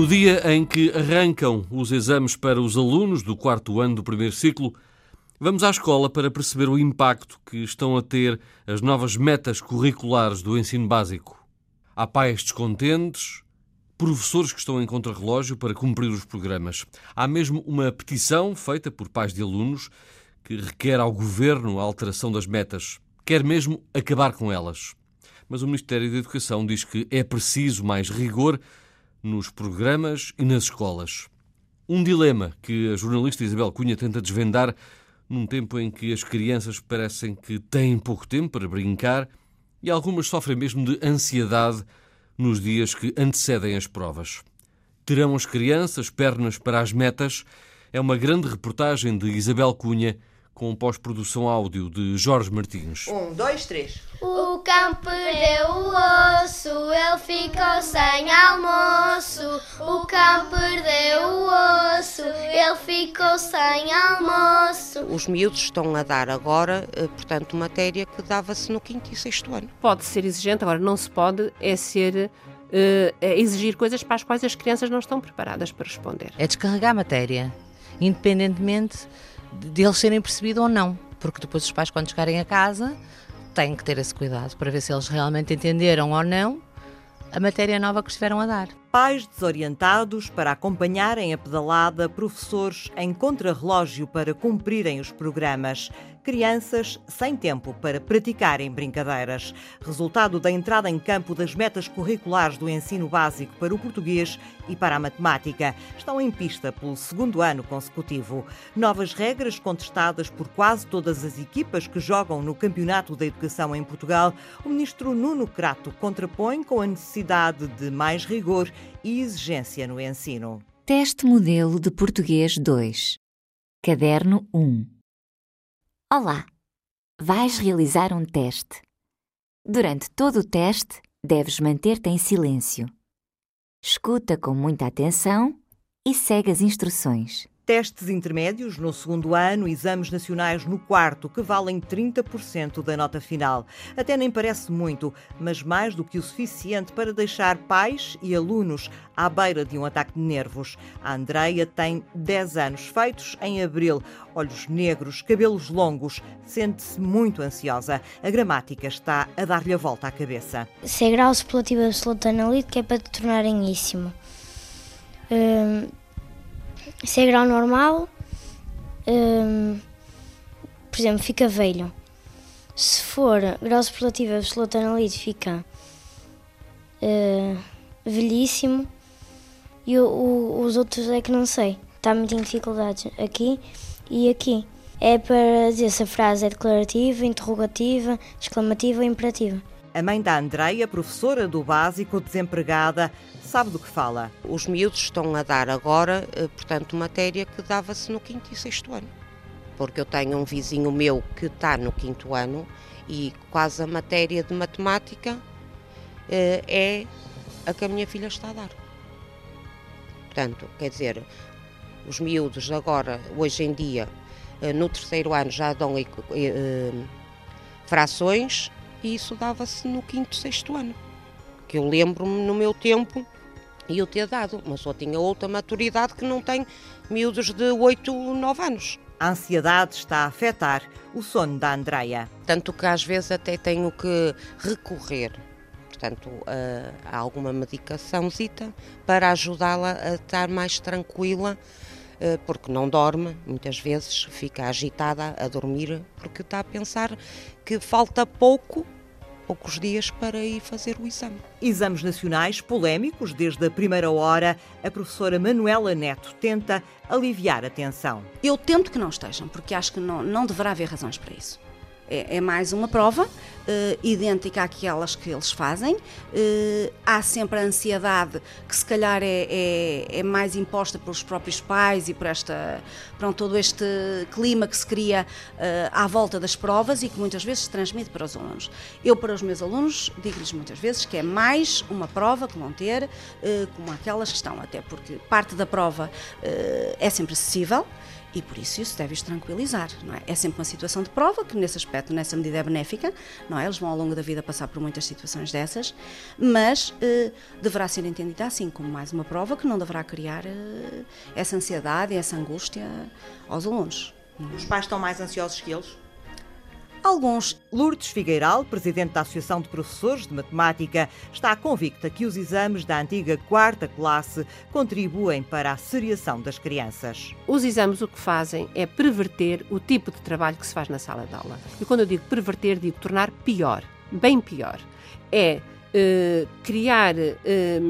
No dia em que arrancam os exames para os alunos do quarto ano do primeiro ciclo, vamos à escola para perceber o impacto que estão a ter as novas metas curriculares do ensino básico. Há pais descontentes, professores que estão em contrarrelógio para cumprir os programas. Há mesmo uma petição feita por pais de alunos que requer ao governo a alteração das metas, quer mesmo acabar com elas. Mas o Ministério da Educação diz que é preciso mais rigor nos programas e nas escolas. Um dilema que a jornalista Isabel Cunha tenta desvendar num tempo em que as crianças parecem que têm pouco tempo para brincar e algumas sofrem mesmo de ansiedade nos dias que antecedem as provas. Terão as crianças pernas para as metas? É uma grande reportagem de Isabel Cunha com pós-produção áudio de Jorge Martins. Um, dois, três. O cão perdeu o osso, ele ficou sem almoço. O cão perdeu o osso, ele ficou sem almoço. Os miúdos estão a dar agora, eh, portanto, matéria que dava-se no quinto e sexto ano. Pode ser exigente, agora não se pode é ser é exigir coisas para as quais as crianças não estão preparadas para responder. É descarregar matéria, independentemente de eles serem percebidos ou não, porque depois os pais, quando chegarem a casa, têm que ter esse cuidado para ver se eles realmente entenderam ou não a matéria nova que estiveram a dar. Pais desorientados para acompanharem a pedalada, professores em contrarrelógio para cumprirem os programas, crianças sem tempo para praticarem brincadeiras. Resultado da entrada em campo das metas curriculares do ensino básico para o português e para a matemática. Estão em pista pelo segundo ano consecutivo. Novas regras contestadas por quase todas as equipas que jogam no Campeonato da Educação em Portugal. O ministro Nuno Crato contrapõe com a necessidade de mais rigor e exigência no ensino. Teste Modelo de Português 2 Caderno 1 Olá! Vais realizar um teste. Durante todo o teste, deves manter-te em silêncio. Escuta com muita atenção e segue as instruções. Testes intermédios no segundo ano, exames nacionais no quarto, que valem 30% da nota final. Até nem parece muito, mas mais do que o suficiente para deixar pais e alunos à beira de um ataque de nervos. A Andreia tem 10 anos, feitos em abril. Olhos negros, cabelos longos, sente-se muito ansiosa. A gramática está a dar-lhe a volta à cabeça. Se é grau superlativo absoluto analítico é para te tornaríssimo. Hum, se é grau normal, hum, por exemplo, fica velho. Se for grau superlativo absoluto analítico, fica uh, velhíssimo. E o, o, os outros é que não sei. Está muito em dificuldades aqui e aqui. É para dizer se a frase é declarativa, interrogativa, exclamativa ou imperativa. A mãe da Andreia, professora do básico, desempregada, sabe do que fala. Os miúdos estão a dar agora, eh, portanto, matéria que dava-se no quinto e sexto ano. Porque eu tenho um vizinho meu que está no quinto ano e quase a matéria de matemática eh, é a que a minha filha está a dar. Portanto, quer dizer, os miúdos agora, hoje em dia, eh, no terceiro ano já dão frações e isso dava-se no quinto, sexto ano. Que eu lembro-me no meu tempo e eu ter dado, mas só tinha outra maturidade que não tem miúdos de 8, 9 anos. A ansiedade está a afetar o sono da Andreia. Tanto que às vezes até tenho que recorrer, portanto, a, a alguma medicaçãozita para ajudá-la a estar mais tranquila, eh, porque não dorme, muitas vezes fica agitada a dormir, porque está a pensar que falta pouco poucos dias para ir fazer o exame. Exames nacionais polémicos desde a primeira hora. A professora Manuela Neto tenta aliviar a tensão. Eu tento que não estejam, porque acho que não, não deverá haver razões para isso. É, é mais uma prova uh, idêntica àquelas que eles fazem. Uh, há sempre a ansiedade que se calhar é, é, é, mais imposta pelos próprios pais e por esta, pronto, todo este clima que se cria uh, à volta das provas e que muitas vezes se transmite para os alunos. Eu, para os meus alunos, digo-lhes muitas vezes que é mais uma prova que vão ter, como aquelas que estão, até porque parte da prova é sempre acessível e por isso isso deve-os tranquilizar, não é? É sempre uma situação de prova que nesse aspecto, nessa medida é benéfica, não é? Eles vão ao longo da vida passar por muitas situações dessas, mas eh, deverá ser entendida assim como mais uma prova que não deverá criar eh, essa ansiedade essa angústia aos alunos. Os pais estão mais ansiosos que eles? Alguns. Lourdes Figueiral, presidente da Associação de Professores de Matemática, está convicta que os exames da antiga quarta classe contribuem para a seriação das crianças. Os exames o que fazem é perverter o tipo de trabalho que se faz na sala de aula. E quando eu digo perverter, digo tornar pior, bem pior. É eh, criar eh,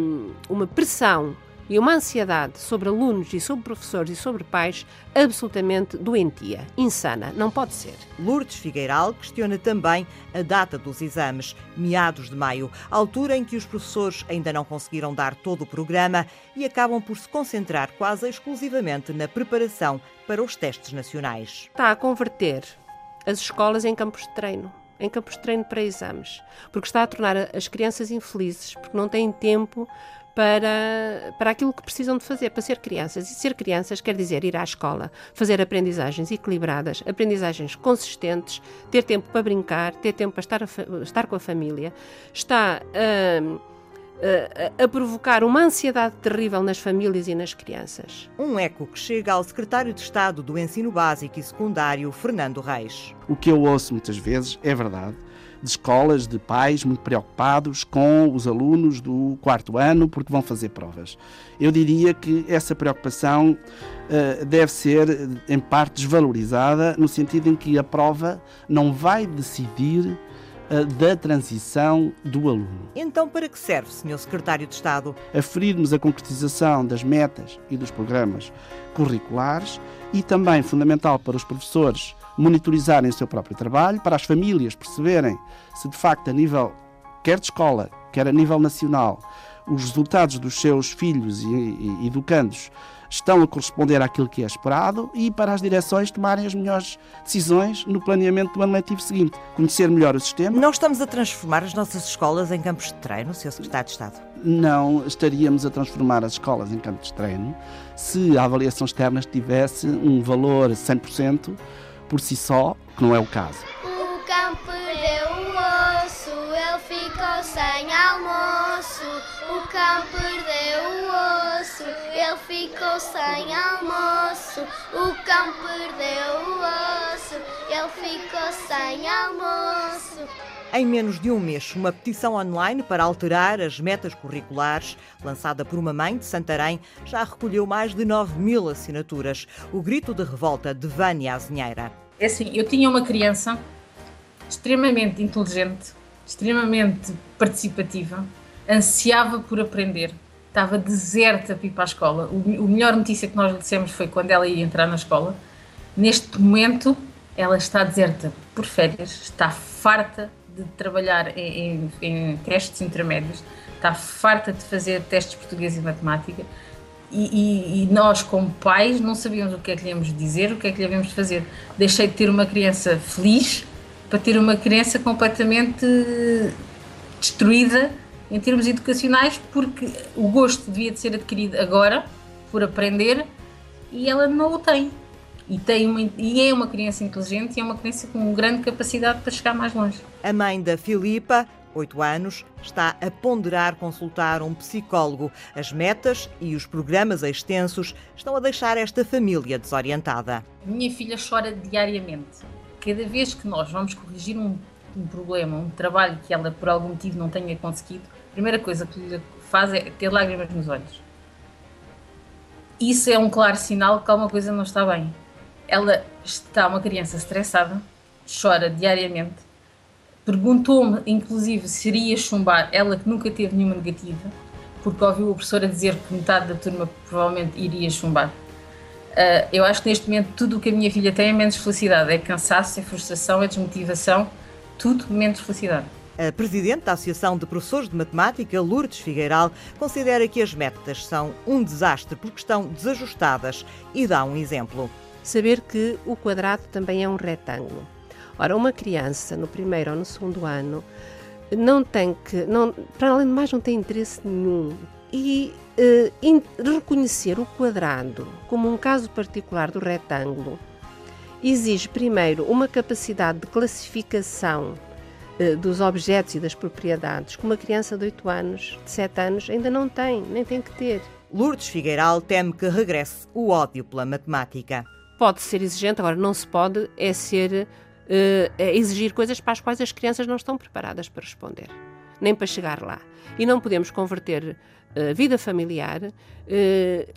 uma pressão e uma ansiedade sobre alunos e sobre professores e sobre pais absolutamente doentia, insana. Não pode ser. Lourdes Figueiral questiona também a data dos exames, meados de maio, altura em que os professores ainda não conseguiram dar todo o programa e acabam por se concentrar quase exclusivamente na preparação para os testes nacionais. Está a converter as escolas em campos de treino em campos de treino para exames, porque está a tornar as crianças infelizes, porque não têm tempo para, para aquilo que precisam de fazer, para ser crianças. E ser crianças quer dizer ir à escola, fazer aprendizagens equilibradas, aprendizagens consistentes, ter tempo para brincar, ter tempo para estar, a, estar com a família. Está a, a, a provocar uma ansiedade terrível nas famílias e nas crianças. Um eco que chega ao secretário de Estado do Ensino Básico e Secundário, Fernando Reis. O que eu ouço muitas vezes é verdade de escolas, de pais muito preocupados com os alunos do quarto ano porque vão fazer provas. Eu diria que essa preocupação uh, deve ser, em parte, desvalorizada, no sentido em que a prova não vai decidir uh, da transição do aluno. Então, para que serve, Sr. Secretário de Estado? Aferirmos a concretização das metas e dos programas curriculares e também fundamental para os professores monitorizarem o seu próprio trabalho, para as famílias perceberem se de facto a nível quer de escola, quer a nível nacional, os resultados dos seus filhos e, e educandos estão a corresponder àquilo que é esperado e para as direções tomarem as melhores decisões no planeamento do ano letivo seguinte. Conhecer melhor o sistema. Não estamos a transformar as nossas escolas em campos de treino, Sr. Secretário de Estado? Não estaríamos a transformar as escolas em campos de treino se a avaliação externa tivesse um valor 100% por si só, que não é o caso. O cão perdeu o osso, ele ficou sem almoço. O cão perdeu o osso, ele ficou sem almoço. O cão perdeu o osso, ele ficou sem almoço. Em menos de um mês, uma petição online para alterar as metas curriculares, lançada por uma mãe de Santarém, já recolheu mais de 9 mil assinaturas. O grito de revolta de Vânia Azinheira. É assim, eu tinha uma criança extremamente inteligente, extremamente participativa, ansiava por aprender, estava deserta para ir para a escola. O, melhor notícia que nós lhe dissemos foi quando ela ia entrar na escola. Neste momento, ela está deserta por férias, está farta de trabalhar em, em, em testes intermédios, está farta de fazer testes português e matemática. E, e, e, nós, como pais, não sabíamos o que é que lhe íamos dizer, o que é que lhe íamos fazer. Deixei de ter uma criança feliz para ter uma criança completamente destruída em termos educacionais, porque o gosto devia de ser adquirido agora, por aprender, e ela não o tem. E, tem uma, e é uma criança inteligente e é uma criança com grande capacidade para chegar mais longe. A mãe da Filipa 8 anos, está a ponderar consultar um psicólogo. As metas e os programas extensos estão a deixar esta família desorientada. Minha filha chora diariamente. Cada vez que nós vamos corrigir um, um problema, um trabalho que ela por algum motivo não tenha conseguido, a primeira coisa que lhe faz é ter lágrimas nos olhos. Isso é um claro sinal que alguma coisa não está bem. Ela está uma criança estressada, chora diariamente, Perguntou-me, inclusive, se iria chumbar, ela que nunca teve nenhuma negativa, porque ouviu o professor a dizer que metade da turma provavelmente iria chumbar. Uh, eu acho que neste momento tudo o que a minha filha tem é menos felicidade, é cansaço, é frustração, é desmotivação, tudo menos felicidade. A presidente da Associação de Professores de Matemática, Lourdes Figueiral, considera que as metas são um desastre porque estão desajustadas e dá um exemplo. Saber que o quadrado também é um retângulo Ora, uma criança no primeiro ou no segundo ano não tem que, não, para além de mais, não tem interesse nenhum. E uh, in, reconhecer o quadrado como um caso particular do retângulo exige, primeiro, uma capacidade de classificação eh, dos objetos e das propriedades que uma criança de 8 anos, de 7 anos, ainda não tem, nem tem que ter. Lourdes Figueiral teme que regresse o ódio pela matemática. Pode ser exigente, agora não se pode é ser uh, é exigir coisas para as quais as crianças não estão preparadas para responder, nem para chegar lá. E não podemos converter a uh, vida familiar uh,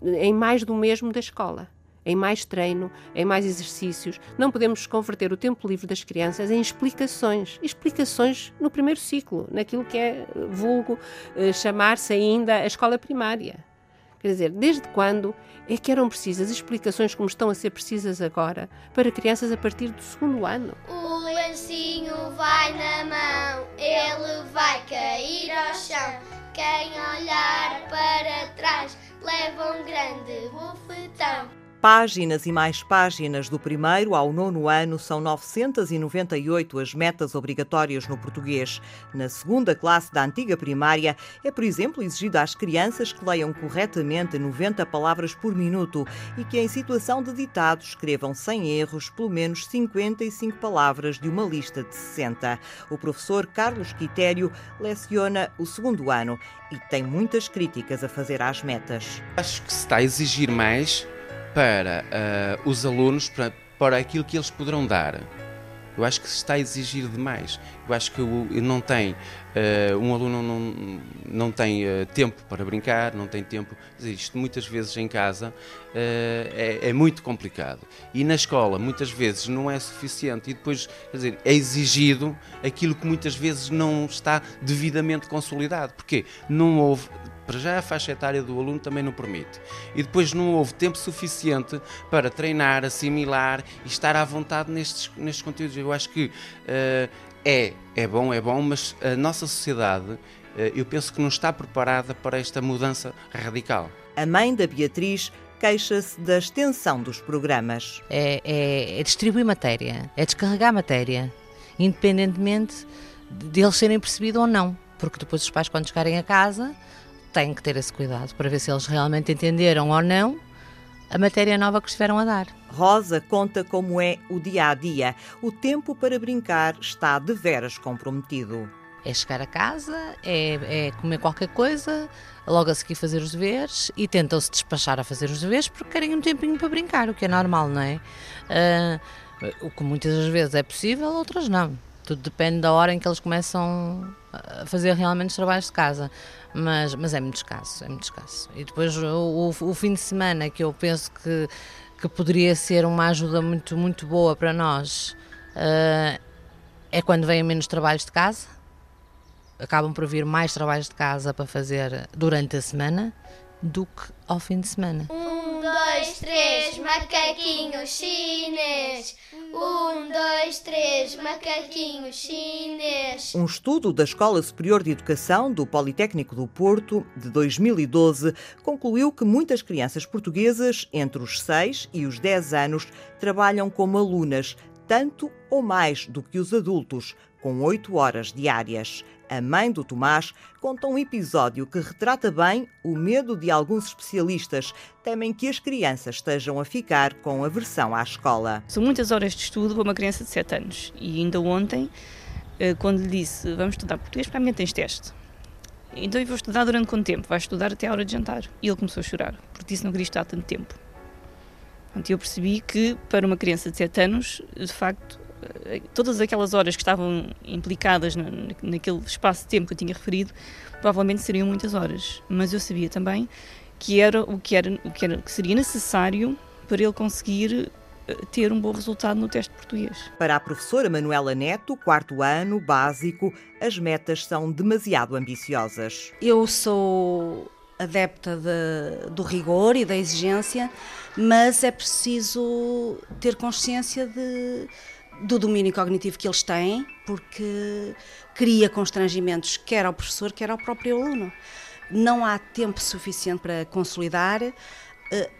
em mais do mesmo da escola em mais treino, em mais exercícios. Não podemos converter o tempo livre das crianças em explicações. Explicações no primeiro ciclo, naquilo que é vulgo chamar-se ainda a escola primária. Quer dizer, desde quando é que eram precisas explicações como estão a ser precisas agora para crianças a partir do segundo ano? O lencinho vai na mão, ele vai cair ao chão. Quem olhar para trás leva um grande bufetão. Páginas e mais páginas do primeiro ao nono ano são 998 as metas obrigatórias no português. Na segunda classe da antiga primária, é, por exemplo, exigido às crianças que leiam corretamente 90 palavras por minuto e que, em situação de ditado, escrevam sem erros pelo menos 55 palavras de uma lista de 60. O professor Carlos Quitério leciona o segundo ano e tem muitas críticas a fazer às metas. Acho que se está a exigir mais para uh, os alunos, para, para aquilo que eles poderão dar. Eu acho que se está a exigir demais. Eu acho que não tem, uh, um aluno não, não tem uh, tempo para brincar, não tem tempo. Isto muitas vezes em casa uh, é, é, muito complicado. E na escola, muitas vezes, não é suficiente. E depois, dizer, é exigido aquilo que muitas vezes não está devidamente consolidado. Porque não houve para já a faixa etária do aluno também não permite. E depois não houve tempo suficiente para treinar, assimilar e estar à vontade nestes, nestes conteúdos. Eu acho que uh, é, é bom, é bom, mas a nossa sociedade, uh, eu penso que não está preparada para esta mudança radical. A mãe da Beatriz queixa-se da extensão dos programas. É, é, é distribuir matéria, é descarregar matéria, independentemente de eles serem percebidos ou não. Porque depois os pais, quando chegarem a casa, têm que ter esse cuidado para ver se eles realmente entenderam ou não a matéria nova que estiveram a dar. Rosa conta como é o dia a dia. O tempo para brincar está de veras comprometido. É chegar a casa, é, é comer qualquer coisa, logo a seguir fazer os deveres e tentam-se despachar a fazer os deveres porque querem um tempinho para brincar, o que é normal, não é? Uh, o que muitas vezes é possível, outras não. Tudo depende da hora em que eles começam fazer realmente os trabalhos de casa. Mas, mas é muito escasso, é muito escasso. E depois o, o, fim de semana, que eu penso que, que poderia ser uma ajuda muito, muito boa para nós, uh, é quando vêm menos trabalhos de casa. Acabam por vir mais trabalhos de casa para fazer durante a semana do que ao fim de semana. Dois, três, macaquinho chinês. Um, dois, três, macaquinho chinês. Um estudo da Escola Superior de Educação do Politécnico do Porto, de 2012, concluiu que muitas crianças portuguesas entre os 6 e os 10 anos trabalham como alunas, tanto ou mais do que os adultos, com 8 horas diárias a mãe do Tomás, conta um episódio que retrata bem o medo de alguns especialistas. Temem que as crianças estejam a ficar com aversão à escola. São muitas horas de estudo para uma criança de 7 anos. E ainda ontem, eh, quando lhe disse vamos estudar português, para mim tens teste. Então eu vou estudar durante quanto tempo? Vai estudar até a hora de jantar. E ele começou a chorar, porque disse não queria estar tanto tempo. Eu percebi que para uma criança de 7 anos, de facto, todas aquelas horas que estavam implicadas naquele espaço de tempo que eu tinha referido, provavelmente seriam muitas horas. Mas eu sabia também que era o que, era, o que, era, que seria necessário para ele conseguir eh, ter um bom resultado no teste português. Para a professora Manuela Neto, quarto ano, básico, as metas são demasiado ambiciosas. Eu sou adepta de, do rigor e da exigência, mas é preciso ter consciência de do domínio cognitivo que eles têm, porque cria constrangimentos quer ao professor, quer ao próprio aluno. Não há tempo suficiente para consolidar. Eh,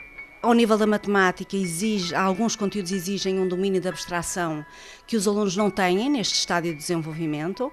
ao nível da matemática, exige, alguns conteúdos exigem um domínio de abstração que os alunos não têm neste estádio de desenvolvimento.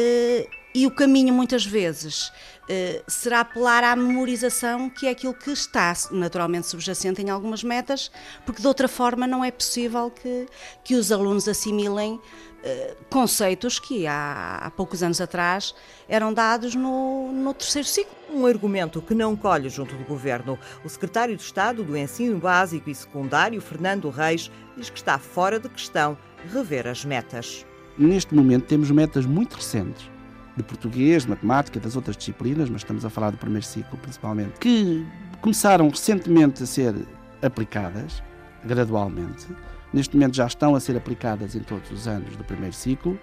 Eh, E o caminho, muitas vezes, eh, será apelar à memorização, que é aquilo que está naturalmente subjacente em algumas metas, porque de outra forma não é possível que, que os alunos assimilem eh, conceitos que há, há, poucos anos atrás eram dados no, no terceiro ciclo. Um argumento que não colhe junto do governo. O secretário de Estado do Ensino Básico e Secundário, Fernando Reis, diz que está fora de questão rever as metas. Neste momento temos metas muito recentes de português, de matemática, das outras disciplinas, mas estamos a falar do primeiro ciclo principalmente, que começaram recentemente a ser aplicadas, gradualmente. Neste momento já estão a ser aplicadas em todos os anos do primeiro ciclo.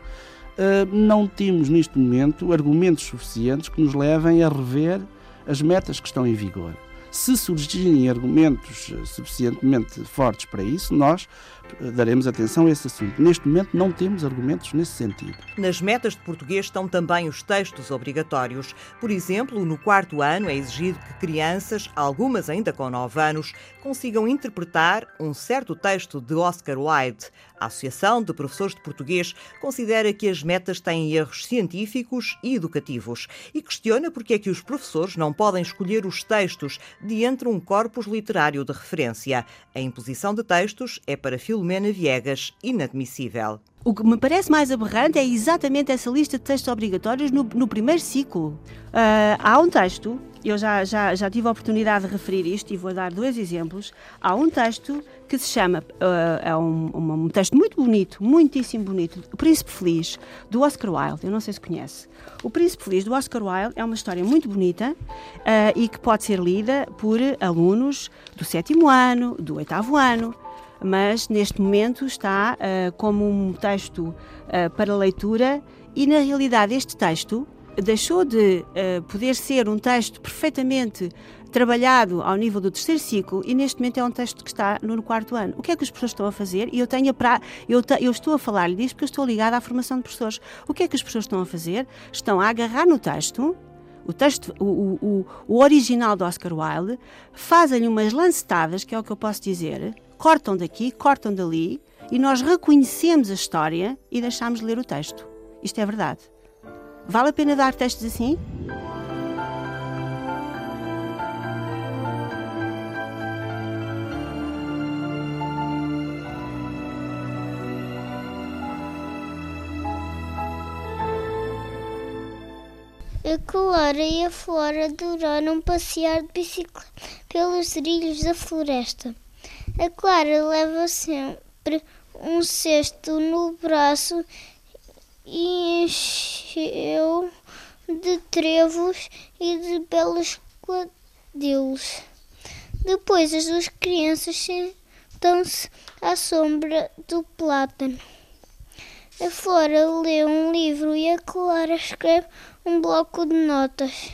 Uh, não temos neste momento argumentos suficientes que nos levem a rever as metas que estão em vigor. Se surgirem argumentos suficientemente fortes para isso, nós daremos atenção a esse assunto. Neste momento não temos argumentos nesse sentido. Nas metas de português estão também os textos obrigatórios. Por exemplo, no quarto ano é exigido que crianças, algumas ainda com 9 anos, consigam interpretar um certo texto de Oscar Wilde. A Associação de Professores de Português considera que as metas têm erros científicos e educativos e questiona porque é que os professores não podem escolher os textos de entre um corpus literário de referência. A imposição de textos é para Filomena Viegas inadmissível. O que me parece mais aberrante é exatamente essa lista de textos obrigatórios no, no primeiro ciclo. Uh, há um texto, eu já, já, já tive a oportunidade de referir isto e vou dar dois exemplos. Há um texto que se chama, uh, é um, um, texto muito bonito, muitíssimo bonito, O Príncipe Feliz, do Oscar Wilde. Eu não sei se conhece. O Príncipe Feliz, do Oscar Wilde, é uma história muito bonita uh, e que pode ser lida por alunos do sétimo ano, do oitavo ano mas neste momento está uh, como um texto para leitura e, na realidade, este texto deixou de uh, poder ser um texto perfeitamente trabalhado ao nível do terceiro ciclo e neste momento é um texto que está no quarto ano. O que é que as pessoas estão a fazer? E eu tenho pra, eu, te, eu estou a falar-lhe disto porque eu estou ligada à formação de professores. O que é que as pessoas estão a fazer? Estão a agarrar no texto o texto, o, o, o original do Oscar Wilde, fazem-lhe umas lancetadas, que é o que eu posso dizer, cortam daqui, cortam dali, e nós reconhecemos a história e deixamos de ler o texto. Isto é verdade. Vale a pena dar textos assim? A Clara e a Flora adoraram passear de bicicleta pelos trilhos da floresta. A Clara leva sempre um cesto no braço e encheu de trevos e de belos quadrilhos. Depois as duas crianças sentam-se à sombra do plátano. A Flora lê um livro e a Clara escreve um bloco de notas.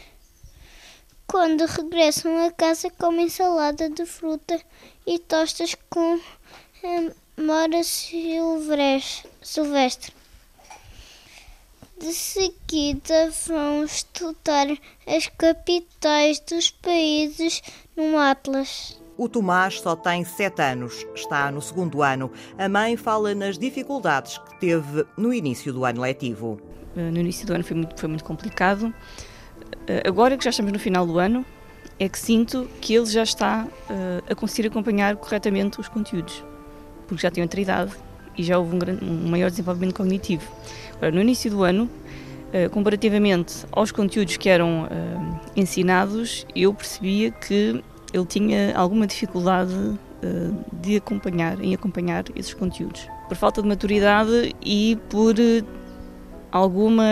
Quando regressam a casa, comem salada de fruta e tostas com mora silvestre. De seguida vão estudar as capitais dos países no Atlas. O Tomás só tem sete anos, está no segundo ano. A mãe fala nas dificuldades que teve no início do ano letivo. No início do ano foi muito, foi muito complicado. Eh, agora que já estamos no final do ano, é que sinto que ele já está uh, a conseguir acompanhar corretamente os conteúdos, porque já tem outra idade e já houve um, grande, um maior desenvolvimento cognitivo. Agora, no início do ano, uh, comparativamente aos conteúdos que eram uh, ensinados, eu percebia que ele tinha alguma dificuldade de acompanhar, em acompanhar esses conteúdos, por falta de maturidade e por alguma,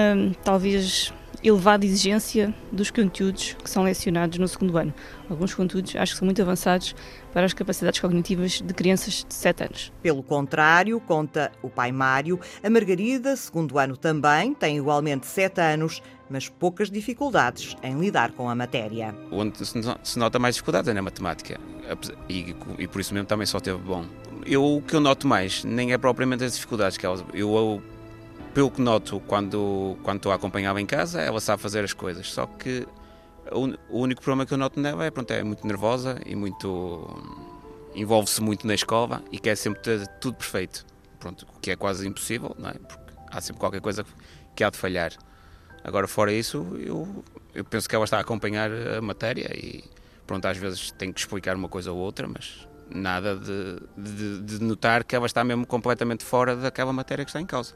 talvez, elevada exigência dos conteúdos que são lecionados no segundo ano. Alguns conteúdos acho que são muito avançados para as capacidades cognitivas de crianças de 7 anos. Pelo contrário, conta o pai Mário, a Margarida, segundo ano também, tem igualmente 7 anos, mas poucas dificuldades em lidar com a matéria. Onde se nota mais dificuldades é na matemática, e, e por isso mesmo também só teve bom. Eu, o que eu noto mais nem é propriamente as dificuldades que elas. Eu, eu pelo que noto quando, quando a acompanhá-la em casa, ela sabe fazer as coisas. Só que o, único problema que eu noto nela é, pronto, é muito nervosa e muito. envolve-se muito na escola e quer sempre ter tudo perfeito. Pronto, o que é quase impossível, não é? Porque há sempre qualquer coisa que há de falhar. Agora, fora isso, eu, eu penso que ela está a acompanhar a matéria e, pronto, às vezes tem que explicar uma coisa ou outra, mas nada de, de, de notar que ela está mesmo completamente fora daquela matéria que está em causa.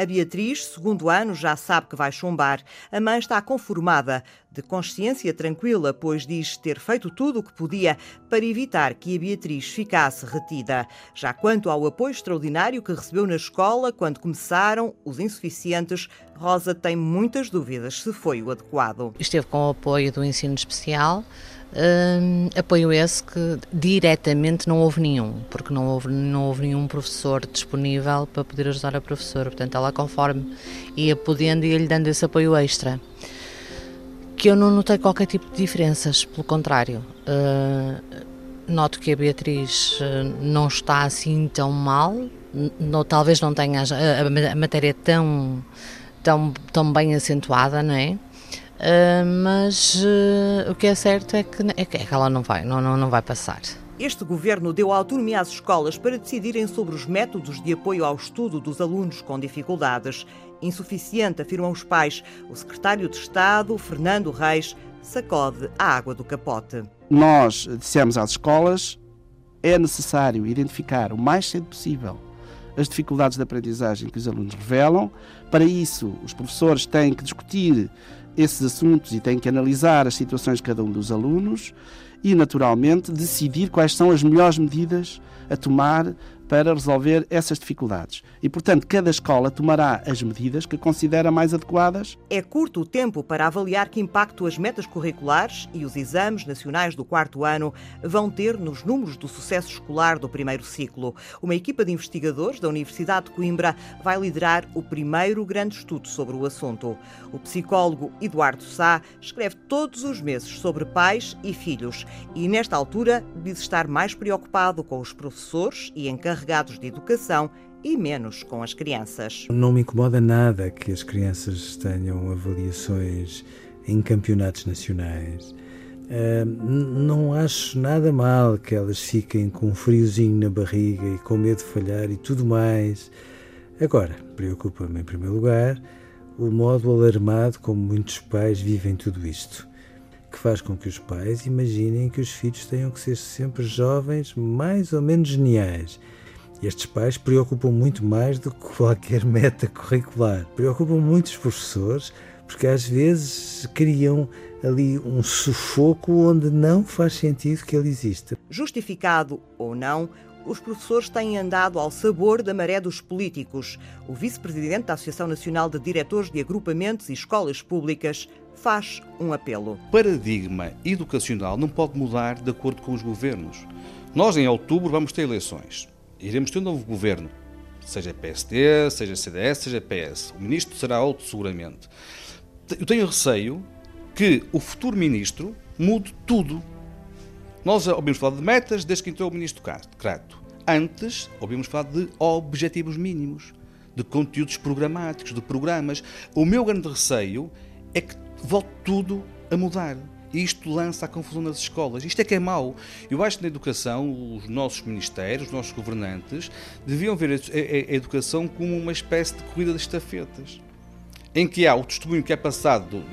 A Beatriz, segundo ano, já sabe que vai chumbar. A mãe está conformada, de consciência tranquila, pois diz ter feito tudo o que podia para evitar que a Beatriz ficasse retida. Já quanto ao apoio extraordinário que recebeu na escola quando começaram os insuficientes, Rosa tem muitas dúvidas se foi o adequado. Esteve com o apoio do ensino especial. Hum, apoio esse que diretamente não houve nenhum, porque não houve, não houve nenhum professor disponível para poder ajudar a professora. Portanto, ela, conforme ia podendo, ia-lhe dando esse apoio extra. Que eu não notei qualquer tipo de diferenças, pelo contrário. Uh, noto que a Beatriz não está assim tão mal, não, talvez não tenha a, a matéria tão, tão, tão bem acentuada, não é? Uh, mas uh, o que é certo é que, é que ela não vai, não, não, não vai passar. Este governo deu autonomia às escolas para decidirem sobre os métodos de apoio ao estudo dos alunos com dificuldades. Insuficiente, afirmam os pais. O secretário de Estado, Fernando Reis, sacode a água do capote. Nós dissemos às escolas é necessário identificar o mais cedo possível as dificuldades de aprendizagem que os alunos revelam. Para isso, os professores têm que discutir esses assuntos e têm que analisar as situações de cada um dos alunos e, naturalmente, decidir quais são as melhores medidas a tomar para resolver essas dificuldades. E, portanto, cada escola tomará as medidas que considera mais adequadas. É curto o tempo para avaliar que impacto as metas curriculares e os exames nacionais do quarto ano vão ter nos números do sucesso escolar do primeiro ciclo. Uma equipa de investigadores da Universidade de Coimbra vai liderar o primeiro grande estudo sobre o assunto. O psicólogo Eduardo Sá escreve todos os meses sobre pais e filhos e, nesta altura, diz estar mais preocupado com os professores e encarregados de educação e menos com as crianças. Não me incomoda nada que as crianças tenham avaliações em campeonatos nacionais. Uh, não acho nada mal que elas fiquem com um friozinho na barriga e com medo de falhar e tudo mais. Agora, preocupa-me em primeiro lugar o modo alarmado como muitos pais vivem tudo isto, que faz com que os pais imaginem que os filhos tenham que ser sempre jovens mais ou menos geniais estes pais preocupam muito mais do que qualquer meta curricular. Preocupam muito os professores porque às vezes criam ali um sufoco onde não faz sentido que ele exista. Justificado ou não, os professores têm andado ao sabor da maré dos políticos. O vice-presidente da Associação Nacional de Diretores de Agrupamentos e Escolas Públicas faz um apelo. O paradigma educacional não pode mudar de acordo com os governos. Nós, em outubro, vamos ter eleições iremos ter um novo governo, seja PSD, seja CDS, seja PS. O ministro será outro, seguramente. Eu tenho receio que o futuro ministro mude tudo. Nós ouvimos falar de metas desde que entrou o ministro Crato. Antes, ouvimos falar de objetivos mínimos, de conteúdos programáticos, de programas. O meu grande receio é que volte tudo a mudar. E isto lança a confusão nas escolas. Isto é que é mau. Eu acho que na educação, os nossos ministérios, os nossos governantes, deviam ver a, educação como uma espécie de corrida de estafetas. Em que há o testemunho que é passado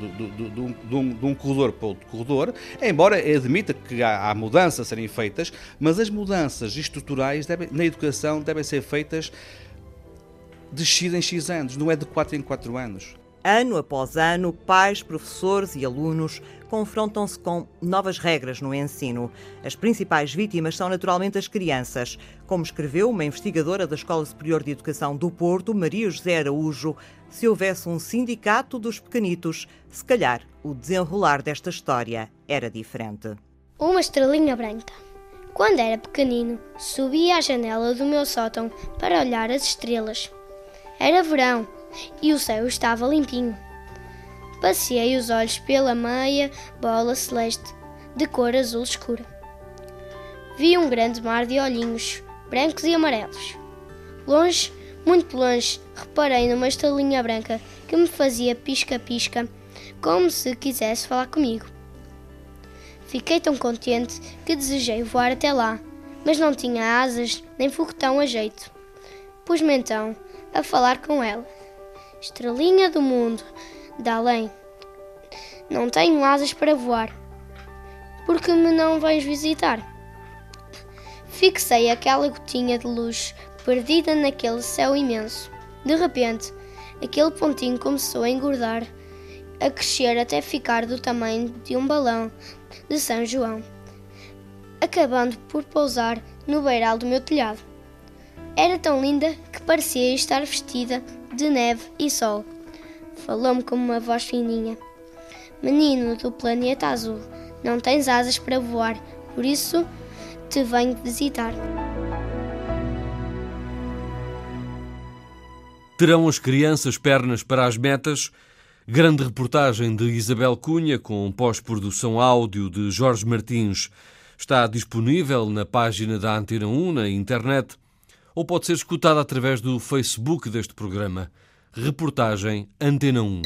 de um, um, corredor para outro corredor, embora admita que há, há mudanças a serem feitas, mas as mudanças estruturais devem, na educação devem ser feitas de X em X anos, não é de 4 em 4 anos. Ano após ano, pais, professores e alunos confrontam-se com novas regras no ensino. As principais vítimas são naturalmente as crianças. Como escreveu uma investigadora da Escola Superior de Educação do Porto, Maria José Araújo, se houvesse um sindicato dos pequenitos, se calhar o desenrolar desta história era diferente. Uma estrelinha branca. Quando era pequenino, subia à janela do meu sótão para olhar as estrelas. Era verão e o céu estava limpinho. Passei os olhos pela meia bola celeste, de cor azul escura. Vi um grande mar de olhinhos, brancos e amarelos. Longe, muito longe, reparei numa estrelinha branca que me fazia pisca-pisca, como se quisesse falar comigo. Fiquei tão contente que desejei voar até lá, mas não tinha asas nem foguetão a jeito. Pus-me então a falar com ela. Estrelinha do mundo, da além, não tenho asas para voar. Por que me não vens visitar? Fixei aquela gotinha de luz perdida naquele céu imenso. De repente, aquele pontinho começou a engordar, a crescer até ficar do tamanho de um balão de São João, acabando por pousar no beiral do meu telhado. Era tão linda que parecia estar vestida de neve e sol. Falou-me com uma voz fininha. Menino do planeta azul, não tens asas para voar, por isso te venho visitar. Terão as crianças pernas para as metas? Grande reportagem de Isabel Cunha com pós-produção áudio de Jorge Martins. Está disponível na página da Antena 1 na internet ou pode ser escutada através do Facebook deste programa. Reportagem Antena 1.